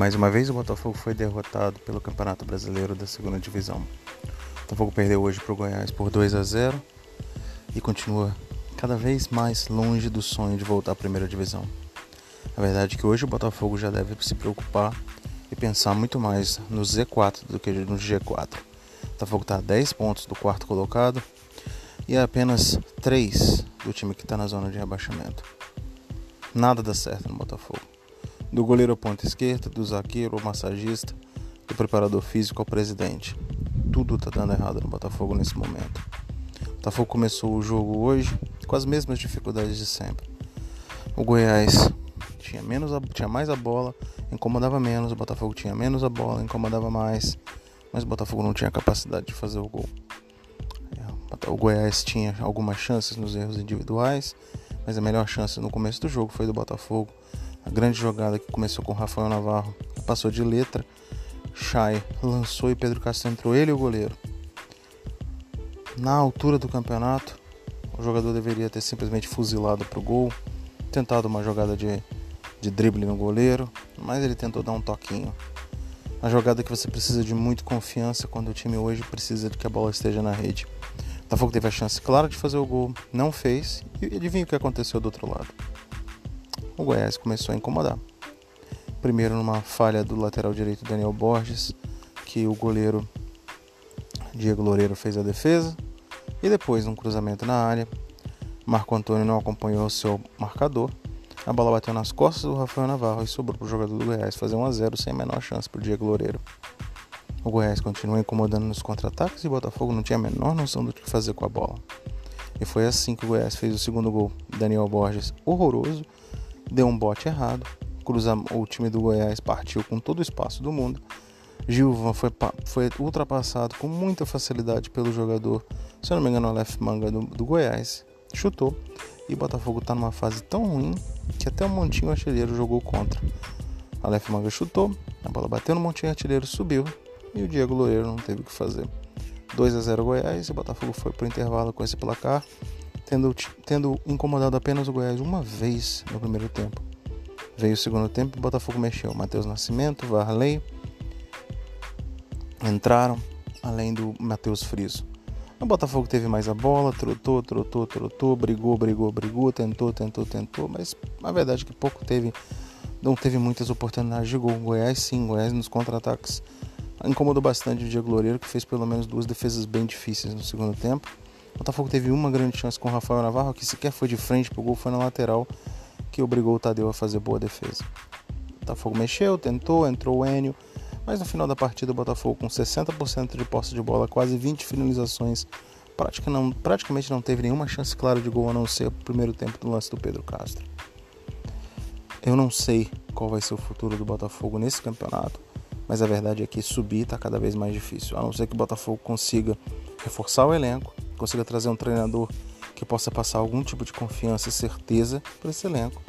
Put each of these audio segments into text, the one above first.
Mais uma vez o Botafogo foi derrotado pelo Campeonato Brasileiro da Segunda Divisão. O Botafogo perdeu hoje para o Goiás por 2 a 0 e continua cada vez mais longe do sonho de voltar à Primeira Divisão. A verdade é que hoje o Botafogo já deve se preocupar e pensar muito mais no Z4 do que no G4. O Botafogo está a 10 pontos do quarto colocado e a apenas 3 do time que está na zona de rebaixamento. Nada dá certo no Botafogo do goleiro ao ponta esquerda, do zagueiro ao massagista, do preparador físico ao presidente. Tudo está dando errado no Botafogo nesse momento. O Botafogo começou o jogo hoje com as mesmas dificuldades de sempre. O Goiás tinha, menos a, tinha mais a bola, incomodava menos, o Botafogo tinha menos a bola, incomodava mais, mas o Botafogo não tinha capacidade de fazer o gol. É, o Goiás tinha algumas chances nos erros individuais, mas a melhor chance no começo do jogo foi do Botafogo grande jogada que começou com Rafael Navarro passou de letra. Chay lançou e Pedro Castro entrou ele e o goleiro. Na altura do campeonato, o jogador deveria ter simplesmente fuzilado para o gol, tentado uma jogada de, de drible no goleiro, mas ele tentou dar um toquinho. A jogada que você precisa de muita confiança quando o time hoje precisa de que a bola esteja na rede. Botafogo teve a chance clara de fazer o gol, não fez, e adivinha o que aconteceu do outro lado o Goiás começou a incomodar. Primeiro numa falha do lateral direito Daniel Borges, que o goleiro Diego Loureiro fez a defesa, e depois um cruzamento na área. Marco Antônio não acompanhou seu marcador. A bola bateu nas costas do Rafael Navarro e sobrou para o jogador do Goiás fazer 1 a 0 sem a menor chance para o Diego Loureiro. O Goiás continua incomodando nos contra-ataques e o Botafogo não tinha a menor noção do que fazer com a bola. E foi assim que o Goiás fez o segundo gol. Daniel Borges, horroroso, deu um bote errado. Cruza, o time do Goiás partiu com todo o espaço do mundo. Gilvan foi, foi ultrapassado com muita facilidade pelo jogador, se eu não me engano, Aleph Manga do, do Goiás. Chutou. E o Botafogo está numa fase tão ruim que até o Montinho Artilheiro jogou contra. Aleph Manga chutou, a bola bateu no Montinho Artilheiro, subiu e o Diego Loureiro não teve o que fazer. 2 a 0 Goiás e o Botafogo foi para o intervalo com esse placar tendo, tendo incomodado apenas o Goiás uma vez no primeiro tempo. Veio o segundo tempo e o Botafogo mexeu. Matheus Nascimento, Varley entraram, além do Matheus Friso. O Botafogo teve mais a bola, trotou, trotou, trotou, brigou, brigou, brigou, tentou, tentou, tentou, mas a verdade é que pouco teve, não teve muitas oportunidades de gol. Goiás sim, Goiás nos contra-ataques incomodou bastante o Diego Loureiro, que fez pelo menos duas defesas bem difíceis no segundo tempo. Botafogo teve uma grande chance com o Rafael Navarro, que sequer foi de frente pro gol, foi na lateral, que obrigou o Tadeu a fazer boa defesa. Botafogo mexeu, tentou, entrou o Enio, mas no final da partida o Botafogo com 60% de posse de bola, quase 20 finalizações, praticamente não teve nenhuma chance clara de gol a não ser o primeiro tempo do lance do Pedro Castro. Eu não sei qual vai ser o futuro do Botafogo nesse campeonato, mas a verdade é que subir está cada vez mais difícil, a não ser que o Botafogo consiga reforçar o elenco, consiga trazer um treinador que possa passar algum tipo de confiança e certeza para esse elenco,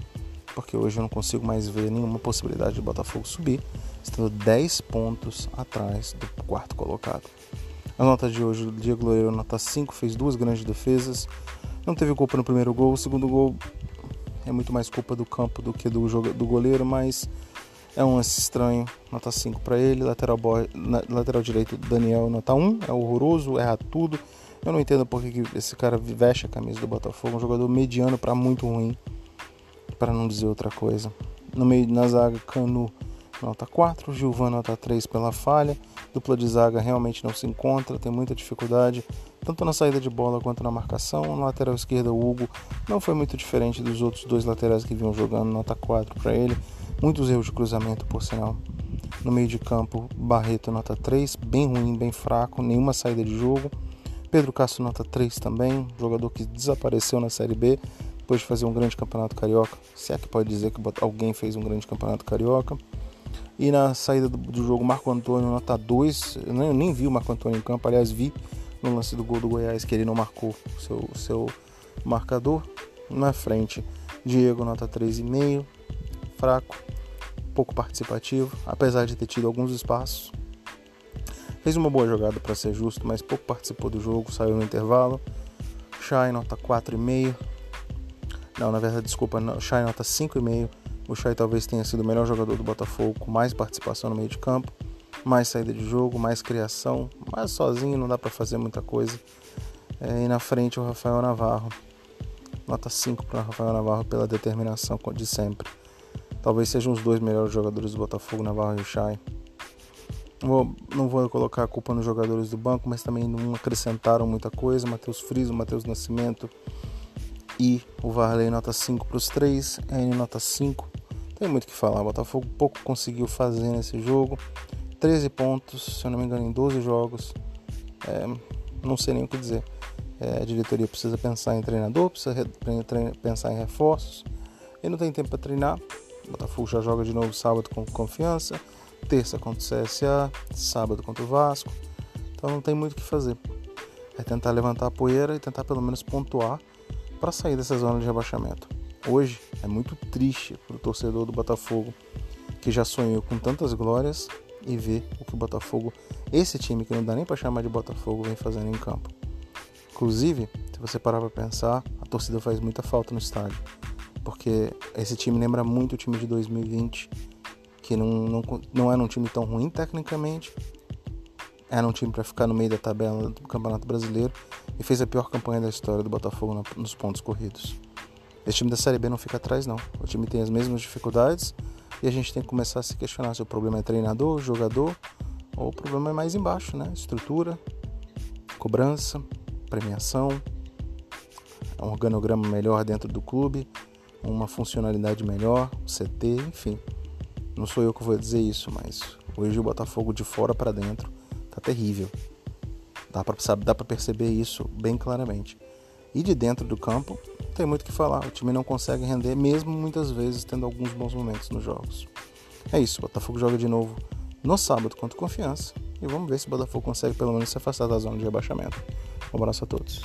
porque hoje eu não consigo mais ver nenhuma possibilidade de Botafogo subir, estando 10 pontos atrás do quarto colocado. A nota de hoje, o Diego Loureiro, nota 5, fez duas grandes defesas, não teve culpa no primeiro gol, o segundo gol é muito mais culpa do campo do que do, jogo, do goleiro, mas é um lance estranho, nota 5 para ele, lateral, lateral direito Daniel, nota 1, é horroroso, erra tudo, eu não entendo por que esse cara veste a camisa do Botafogo, um jogador mediano para muito ruim, para não dizer outra coisa. No meio na zaga, Canu nota 4, Gilvan nota 3 pela falha, dupla de zaga realmente não se encontra, tem muita dificuldade, tanto na saída de bola quanto na marcação. Na lateral esquerda, o Hugo não foi muito diferente dos outros dois laterais que vinham jogando, nota 4 para ele, muitos erros de cruzamento por sinal. No meio de campo, Barreto nota 3, bem ruim, bem fraco, nenhuma saída de jogo. Pedro Castro nota 3 também, jogador que desapareceu na Série B depois de fazer um grande campeonato carioca. Se é que pode dizer que alguém fez um grande campeonato carioca. E na saída do, jogo, Marco Antônio nota 2. Eu nem, eu nem vi o Marco Antônio em campo, aliás, vi no lance do gol do Goiás que ele não marcou o seu, seu marcador. Na frente, Diego nota 3,5, fraco, pouco participativo, apesar de ter tido alguns espaços. Fez uma boa jogada para ser justo, mas pouco participou do jogo, saiu no intervalo. Shai nota 4,5. Não, na verdade, desculpa, Shai nota 5,5. O Chay talvez tenha sido o melhor jogador do Botafogo, com mais participação no meio de campo, mais saída de jogo, mais criação, mas sozinho não dá para fazer muita coisa. É, e na frente o Rafael Navarro. Nota 5 para Rafael Navarro pela determinação de sempre. Talvez sejam os dois melhores jogadores do Botafogo, Navarro e o Chay. Não vou colocar a culpa nos jogadores do banco, mas também não acrescentaram muita coisa. Matheus Friso, Matheus Nascimento e o Varley nota 5 para os três, N nota 5. Tem muito o que falar. O Botafogo pouco conseguiu fazer nesse jogo. 13 pontos, se eu não me engano, em 12 jogos. É, não sei nem o que dizer. É, a diretoria precisa pensar em treinador, precisa pensar em reforços. E não tem tempo para treinar. O Botafogo já joga de novo sábado com confiança terça contra o CSA, sábado contra o Vasco. Então não tem muito o que fazer. É tentar levantar a poeira e tentar pelo menos pontuar para sair dessa zona de rebaixamento. Hoje é muito triste para o torcedor do Botafogo que já sonhou com tantas glórias e ver o que o Botafogo, esse time que não dá nem para chamar de Botafogo, vem fazendo em campo. Inclusive, se você parar para pensar, a torcida faz muita falta no estádio, porque esse time lembra muito o time de 2020 que não, não, não era um time tão ruim tecnicamente, era um time para ficar no meio da tabela do Campeonato Brasileiro e fez a pior campanha da história do Botafogo na, nos pontos corridos. Esse time da Série B não fica atrás, não. O time tem as mesmas dificuldades e a gente tem que começar a se questionar se o problema é treinador, jogador ou o problema é mais embaixo, né? Estrutura, cobrança, premiação, um organograma melhor dentro do clube, uma funcionalidade melhor, CT, enfim. Não sou eu que vou dizer isso, mas hoje o Botafogo de fora para dentro tá terrível. Dá para perceber isso bem claramente. E de dentro do campo, tem muito o que falar. O time não consegue render, mesmo muitas vezes tendo alguns bons momentos nos jogos. É isso, o Botafogo joga de novo no sábado contra Confiança. E vamos ver se o Botafogo consegue pelo menos se afastar da zona de rebaixamento. Um abraço a todos.